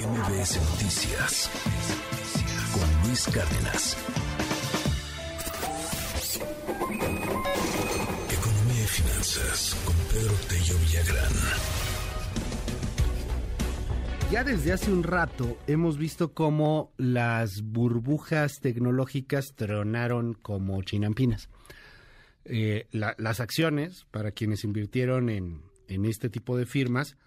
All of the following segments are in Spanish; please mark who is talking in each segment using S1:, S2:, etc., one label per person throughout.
S1: MBS Noticias con Luis Cárdenas. Economía y finanzas con Pedro Tello Villagrán.
S2: Ya desde hace un rato hemos visto cómo las burbujas tecnológicas tronaron como chinampinas. Eh, las acciones, para quienes invirtieron en, en este tipo de firmas,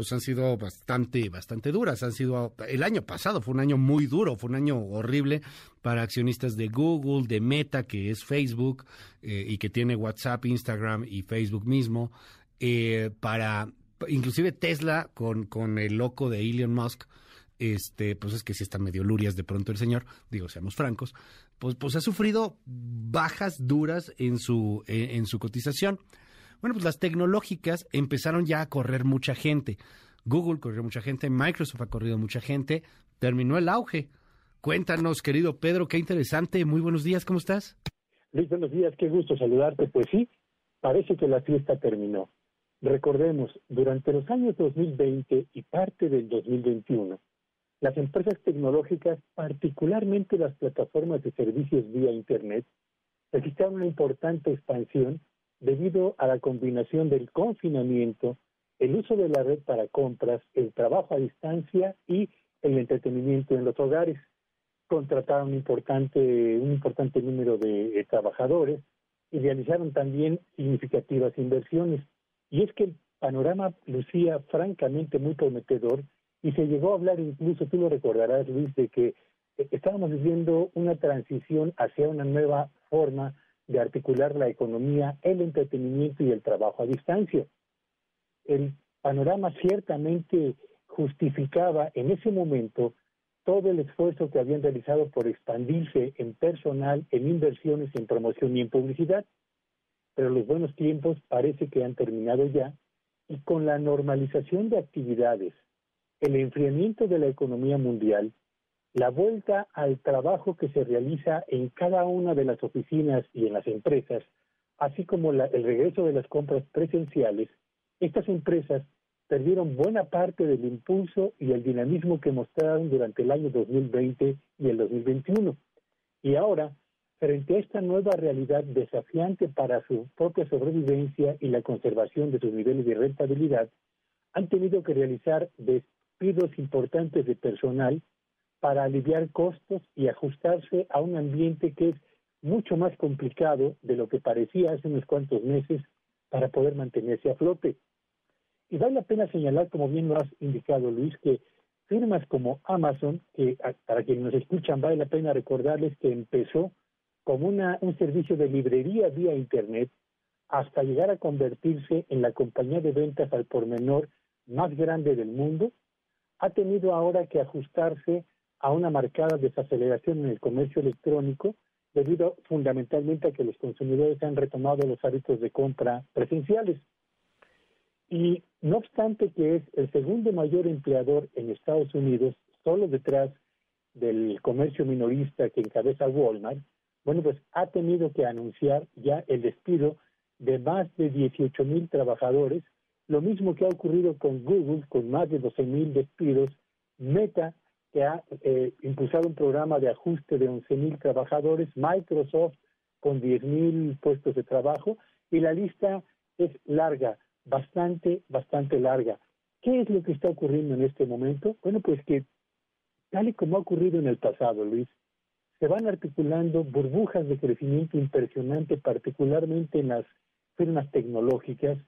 S2: pues han sido bastante, bastante duras. Han sido, el año pasado fue un año muy duro, fue un año horrible para accionistas de Google, de Meta, que es Facebook, eh, y que tiene WhatsApp, Instagram y Facebook mismo, eh, para, inclusive Tesla con, con el loco de Elon Musk, este, pues es que si está medio lurias de pronto el señor, digo, seamos francos, pues, pues ha sufrido bajas duras en su, en su cotización. Bueno, pues las tecnológicas empezaron ya a correr mucha gente. Google corrió mucha gente, Microsoft ha corrido mucha gente, terminó el auge. Cuéntanos, querido Pedro, qué interesante. Muy buenos días, ¿cómo estás?
S3: Luis, buenos días, qué gusto saludarte. Pues sí, parece que la fiesta terminó. Recordemos, durante los años 2020 y parte del 2021, las empresas tecnológicas, particularmente las plataformas de servicios vía Internet, registraron una importante expansión debido a la combinación del confinamiento, el uso de la red para compras, el trabajo a distancia y el entretenimiento en los hogares. Contrataron importante, un importante número de, trabajadores y realizaron también significativas inversiones. Y es que el panorama lucía francamente muy prometedor y se llegó a hablar incluso, tú lo recordarás Luis, de que eh, estábamos viviendo una transición hacia una nueva forma de articular la economía, el entretenimiento y el trabajo a distancia. El panorama ciertamente justificaba en ese momento todo el esfuerzo que habían realizado por expandirse en personal, en inversiones, en promoción y en publicidad. Pero los buenos tiempos parece que han terminado ya y con la normalización de actividades, el enfriamiento de la economía mundial, la vuelta al trabajo que se realiza en cada una de las oficinas y en las empresas, así como el regreso de las compras presenciales, estas empresas perdieron buena parte del impulso y el dinamismo que mostraron durante el año 2020 y el 2021. Y ahora, frente a esta nueva realidad desafiante para su propia sobrevivencia y la conservación de sus niveles de rentabilidad, han tenido que realizar despidos importantes de personal para aliviar costos y ajustarse a un ambiente que es mucho más complicado de lo que parecía hace unos cuantos meses para poder mantenerse a flote. Y vale la pena señalar, como bien lo has indicado Luis, que firmas como Amazon, que para quienes nos escuchan vale la pena recordarles que empezó como una, un servicio de librería vía Internet hasta llegar a convertirse en la compañía de ventas al por menor más grande del mundo, ha tenido ahora que ajustarse a una marcada desaceleración en el comercio electrónico debido fundamentalmente a que los consumidores han retomado los hábitos de compra presenciales. Y no obstante que es el segundo mayor empleador en Estados Unidos, solo detrás del comercio minorista que encabeza Walmart, bueno, pues ha tenido que anunciar ya el despido de más de 18 mil trabajadores, lo mismo que ha ocurrido con Google, con más de 12 mil despidos, Meta que ha eh, impulsado un programa de ajuste de 11.000 trabajadores, Microsoft con 10.000 puestos de trabajo, y la lista es larga, bastante, bastante larga. ¿Qué es lo que está ocurriendo en este momento? Bueno, pues que tal y como ha ocurrido en el pasado, Luis, se van articulando burbujas de crecimiento impresionante, particularmente en las firmas tecnológicas,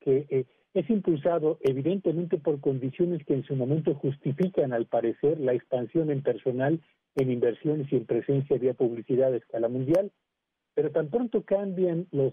S3: que eh, es impulsado evidentemente por condiciones que en su momento justifican, al parecer, la expansión en personal, en inversiones y en presencia vía publicidad a escala mundial, pero tan pronto cambian los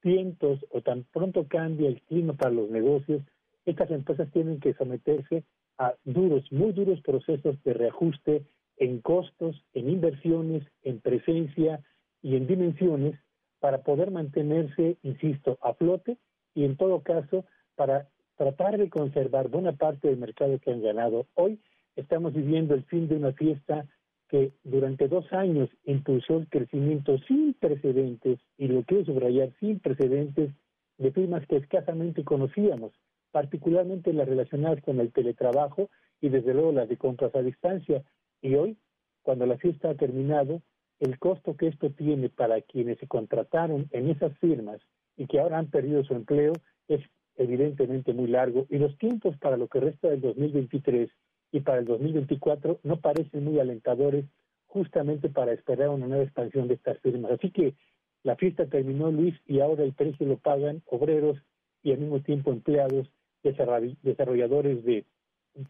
S3: tiempos o tan pronto cambia el clima para los negocios, estas empresas tienen que someterse a duros, muy duros procesos de reajuste en costos, en inversiones, en presencia y en dimensiones para poder mantenerse, insisto, a flote y en todo caso para tratar de conservar buena parte del mercado que han ganado. Hoy estamos viviendo el fin de una fiesta que durante dos años impulsó el crecimiento sin precedentes, y lo quiero subrayar, sin precedentes, de firmas que escasamente conocíamos, particularmente las relacionadas con el teletrabajo y desde luego las de compras a distancia. Y hoy, cuando la fiesta ha terminado, el costo que esto tiene para quienes se contrataron en esas firmas y que ahora han perdido su empleo es evidentemente muy largo y los tiempos para lo que resta del 2023 y para el 2024 no parecen muy alentadores justamente para esperar una nueva expansión de estas firmas. Así que la fiesta terminó, Luis, y ahora el precio lo pagan obreros y al mismo tiempo empleados, desarrolladores de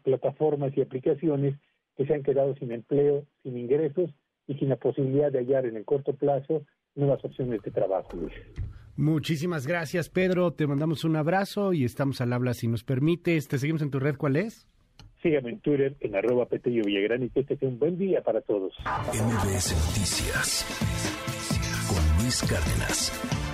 S3: plataformas y aplicaciones que se han quedado sin empleo, sin ingresos y sin la posibilidad de hallar en el corto plazo nuevas opciones de trabajo.
S2: Muchísimas gracias, Pedro. Te mandamos un abrazo y estamos al habla si nos permites. ¿Te seguimos en tu red? ¿Cuál es?
S3: Síganme en Twitter en arroba Petello Villagrán y que este sea un buen día para todos.
S1: MBS Noticias con Luis Cárdenas.